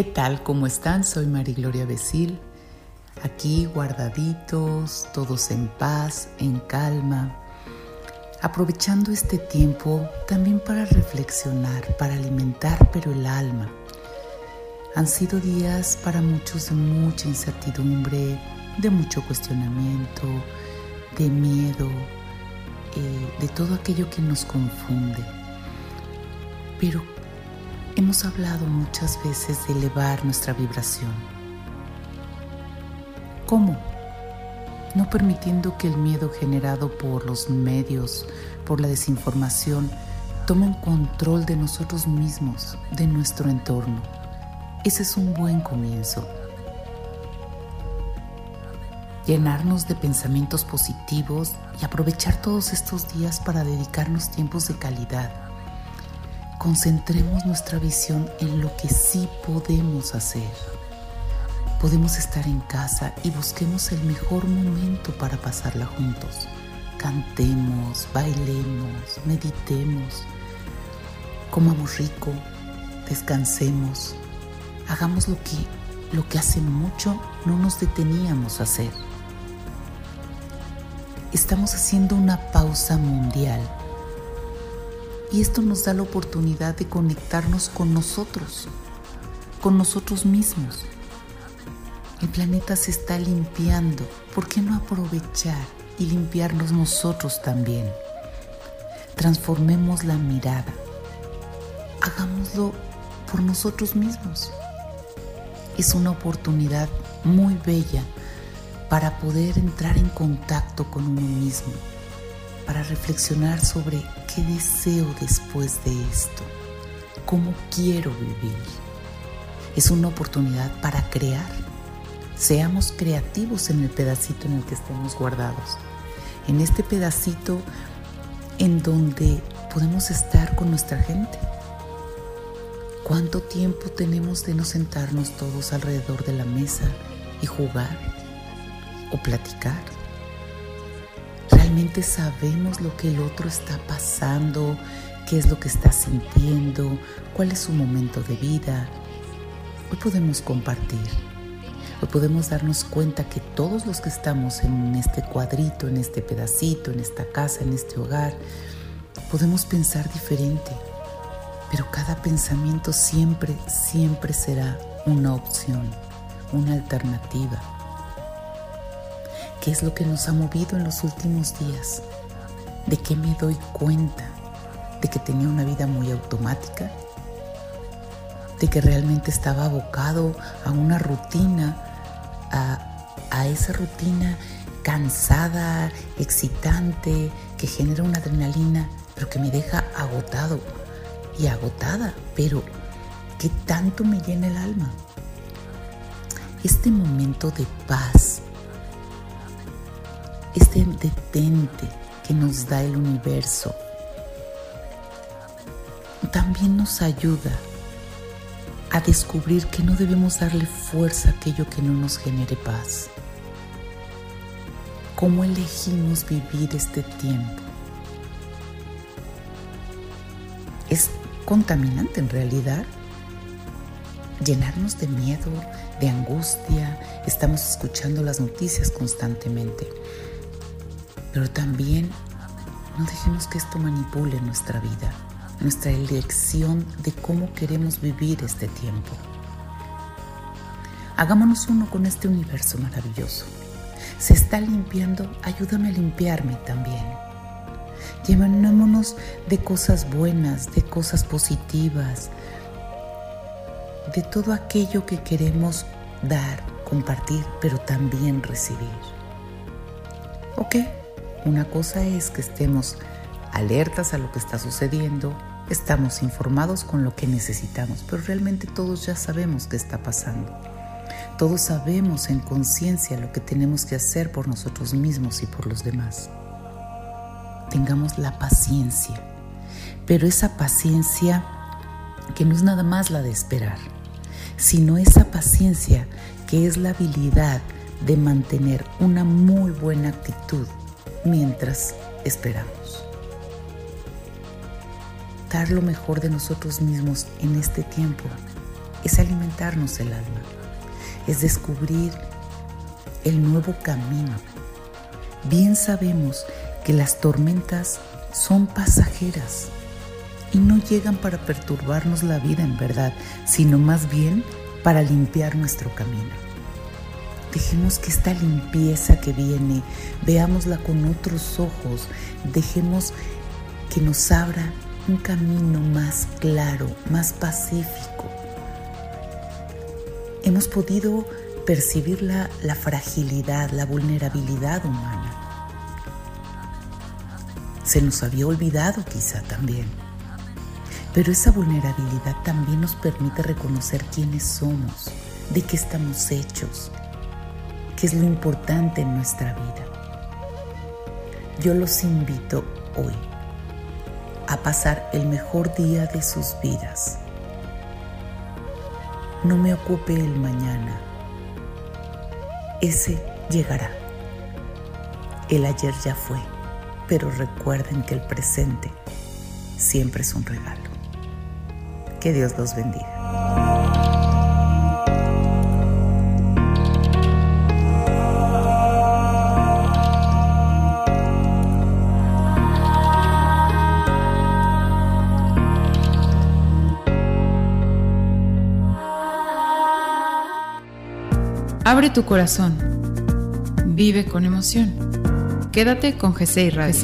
¿Qué tal? ¿Cómo están? Soy María Gloria Becil, aquí guardaditos, todos en paz, en calma, aprovechando este tiempo también para reflexionar, para alimentar, pero el alma. Han sido días para muchos de mucha incertidumbre, de mucho cuestionamiento, de miedo, eh, de todo aquello que nos confunde. Pero Hemos hablado muchas veces de elevar nuestra vibración. ¿Cómo? No permitiendo que el miedo generado por los medios, por la desinformación, tome control de nosotros mismos, de nuestro entorno. Ese es un buen comienzo. Llenarnos de pensamientos positivos y aprovechar todos estos días para dedicarnos tiempos de calidad concentremos nuestra visión en lo que sí podemos hacer. Podemos estar en casa y busquemos el mejor momento para pasarla juntos. Cantemos, bailemos, meditemos, comamos rico, descansemos, hagamos lo que, lo que hace mucho no nos deteníamos a hacer. Estamos haciendo una pausa mundial y esto nos da la oportunidad de conectarnos con nosotros, con nosotros mismos. El planeta se está limpiando. ¿Por qué no aprovechar y limpiarnos nosotros también? Transformemos la mirada. Hagámoslo por nosotros mismos. Es una oportunidad muy bella para poder entrar en contacto con uno mismo para reflexionar sobre qué deseo después de esto, cómo quiero vivir. Es una oportunidad para crear. Seamos creativos en el pedacito en el que estemos guardados, en este pedacito en donde podemos estar con nuestra gente. ¿Cuánto tiempo tenemos de no sentarnos todos alrededor de la mesa y jugar o platicar? Sabemos lo que el otro está pasando, qué es lo que está sintiendo, cuál es su momento de vida. Hoy podemos compartir. Hoy podemos darnos cuenta que todos los que estamos en este cuadrito, en este pedacito, en esta casa, en este hogar, podemos pensar diferente. Pero cada pensamiento siempre, siempre será una opción, una alternativa ¿Qué es lo que nos ha movido en los últimos días? ¿De qué me doy cuenta? ¿De que tenía una vida muy automática? ¿De que realmente estaba abocado a una rutina, a, esa rutina cansada, excitante, que genera una adrenalina, pero que me deja agotado y agotada, pero que tanto me llena el alma? Este momento de paz, este detente que nos da el universo también nos ayuda a descubrir que no debemos darle fuerza a aquello que no nos genere paz. ¿Cómo elegimos vivir este tiempo? Es contaminante en realidad. Llenarnos de miedo, de angustia, estamos escuchando las noticias constantemente. Pero también no dejemos que esto manipule nuestra vida, nuestra elección de cómo queremos vivir este tiempo. Hagámonos uno con este universo maravilloso. Se está limpiando, ayúdame a limpiarme también. Llevémonos de cosas buenas, de cosas positivas, de todo aquello que queremos dar, compartir, pero también recibir. ¿Ok? Una cosa es que estemos alertas a lo que está sucediendo, estamos informados con lo que necesitamos, pero realmente todos ya sabemos qué está pasando. Todos sabemos en conciencia lo que tenemos que hacer por nosotros mismos y por los demás. Tengamos la paciencia, pero esa paciencia que no es nada más la de esperar, sino esa paciencia que es la habilidad de mantener una muy buena actitud mientras esperamos. Dar lo mejor de nosotros mismos en este tiempo es alimentarnos el alma, es descubrir el nuevo camino. Bien sabemos que las tormentas son pasajeras y no llegan para perturbarnos la vida en verdad, sino más bien para limpiar nuestro camino. Dejemos que esta limpieza que viene, veámosla con otros ojos, dejemos que nos abra un camino más claro, más pacífico. Hemos podido percibir la, la fragilidad, la vulnerabilidad humana. Se nos había olvidado quizá también. Pero esa vulnerabilidad también nos permite reconocer quiénes somos, de qué estamos hechos, qué es lo importante en nuestra vida. Yo los invito hoy a pasar el mejor día de sus vidas. No me ocupe el mañana. Ese llegará. El ayer ya fue, pero recuerden que el presente siempre es un regalo. Que Dios los bendiga. Abre tu corazón. Vive con emoción. Quédate con GCI Radio.